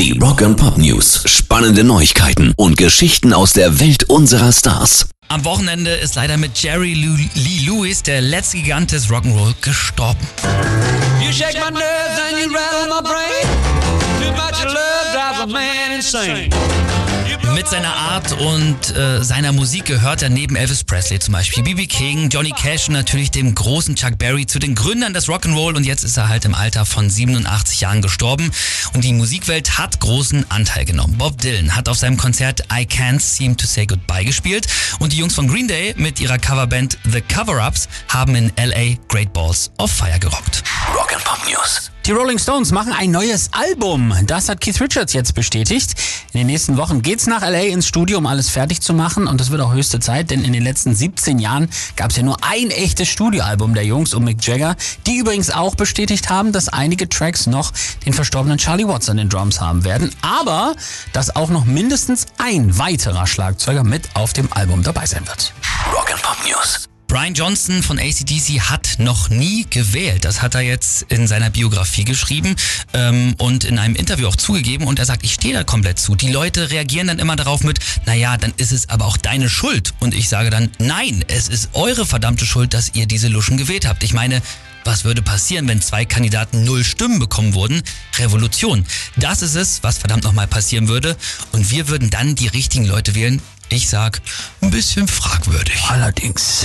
Die Rock and Pop News. Spannende Neuigkeiten und Geschichten aus der Welt unserer Stars. Am Wochenende ist leider mit Jerry Lu Lee Lewis der letzte Gigant des Rock'n'Roll gestorben. You shake my nerves and you rattle my brain. Too much love drives a man insane. Mit seiner Art und äh, seiner Musik gehört er neben Elvis Presley zum Beispiel, B.B. King, Johnny Cash und natürlich dem großen Chuck Berry zu den Gründern des Rock'n'Roll und jetzt ist er halt im Alter von 87 Jahren gestorben und die Musikwelt hat großen Anteil genommen. Bob Dylan hat auf seinem Konzert I Can't Seem to Say Goodbye gespielt und die Jungs von Green Day mit ihrer Coverband The Cover-Ups haben in LA Great Balls of Fire gerockt. Rock and Pop News. Die Rolling Stones machen ein neues Album. Das hat Keith Richards jetzt bestätigt. In den nächsten Wochen geht's nach LA ins Studio, um alles fertig zu machen. Und das wird auch höchste Zeit, denn in den letzten 17 Jahren gab es ja nur ein echtes Studioalbum der Jungs um Mick Jagger, die übrigens auch bestätigt haben, dass einige Tracks noch den verstorbenen Charlie Watts an den Drums haben werden. Aber dass auch noch mindestens ein weiterer Schlagzeuger mit auf dem Album dabei sein wird. Rock and Pop News. Brian Johnson von ACDC hat noch nie gewählt. Das hat er jetzt in seiner Biografie geschrieben ähm, und in einem Interview auch zugegeben. Und er sagt, ich stehe da komplett zu. Die Leute reagieren dann immer darauf mit, naja, dann ist es aber auch deine Schuld. Und ich sage dann, nein, es ist eure verdammte Schuld, dass ihr diese Luschen gewählt habt. Ich meine, was würde passieren, wenn zwei Kandidaten null Stimmen bekommen würden? Revolution. Das ist es, was verdammt nochmal passieren würde. Und wir würden dann die richtigen Leute wählen. Ich sag, ein bisschen fragwürdig. Allerdings.